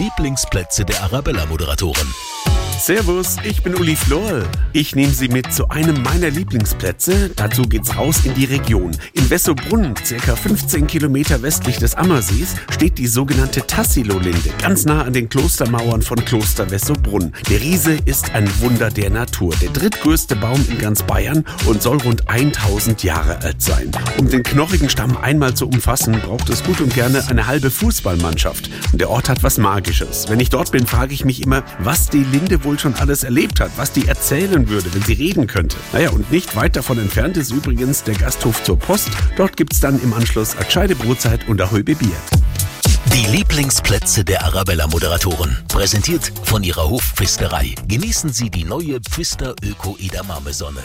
Lieblingsplätze der Arabella-Moderatoren. Servus, ich bin Uli Florl. Ich nehme Sie mit zu einem meiner Lieblingsplätze. Dazu geht's raus in die Region. In Wessobrunn, circa 15 Kilometer westlich des Ammersees, steht die sogenannte Tassilo-Linde, ganz nah an den Klostermauern von Kloster Wessobrunn. Der Riese ist ein Wunder der Natur, der drittgrößte Baum in ganz Bayern und soll rund 1000 Jahre alt sein. Um den knochigen Stamm einmal zu umfassen, braucht es gut und gerne eine halbe Fußballmannschaft. Und der Ort hat was Magisches. Wenn ich dort bin, frage ich mich immer, was die Linde wohl wohl schon alles erlebt hat, was die erzählen würde, wenn sie reden könnte. Naja, und nicht weit davon entfernt ist übrigens der Gasthof zur Post. Dort gibt es dann im Anschluss gescheite Brotzeit und ein Bier. Die Lieblingsplätze der Arabella-Moderatoren. Präsentiert von ihrer Hofpfisterei. Genießen Sie die neue Pfister Öko Edamame Sonne.